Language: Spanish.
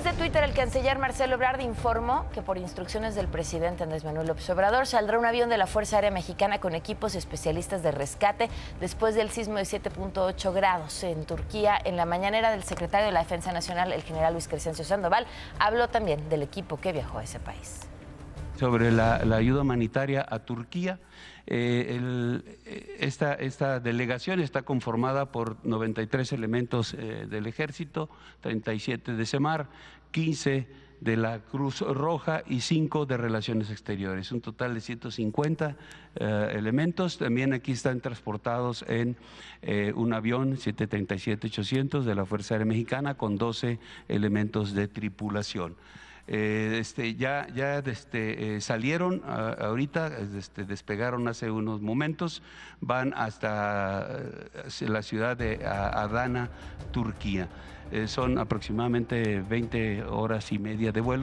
través de Twitter, el canciller Marcelo Ebrard informó que por instrucciones del presidente Andrés Manuel López Obrador saldrá un avión de la Fuerza Aérea Mexicana con equipos especialistas de rescate después del sismo de 7.8 grados en Turquía. En la mañanera del secretario de la Defensa Nacional, el general Luis Crescencio Sandoval, habló también del equipo que viajó a ese país. Sobre la, ayuda humanitaria a Turquía. Eh, eh, esta, delegación está conformada por 93 elementos eh, del ejército, 37 de SEMAR, 15 de la Cruz Roja y 5 de Relaciones Exteriores, un total de 150 elementos. También aquí están transportados en un avión 737-800 de la Fuerza Aérea Mexicana con 12 elementos de tripulación. Eh, este, ya ya este, eh, salieron ahorita, este, despegaron hace unos momentos, van hasta eh, la ciudad de Adana, Turquía. son aproximadamente 20 horas y media de vuelo.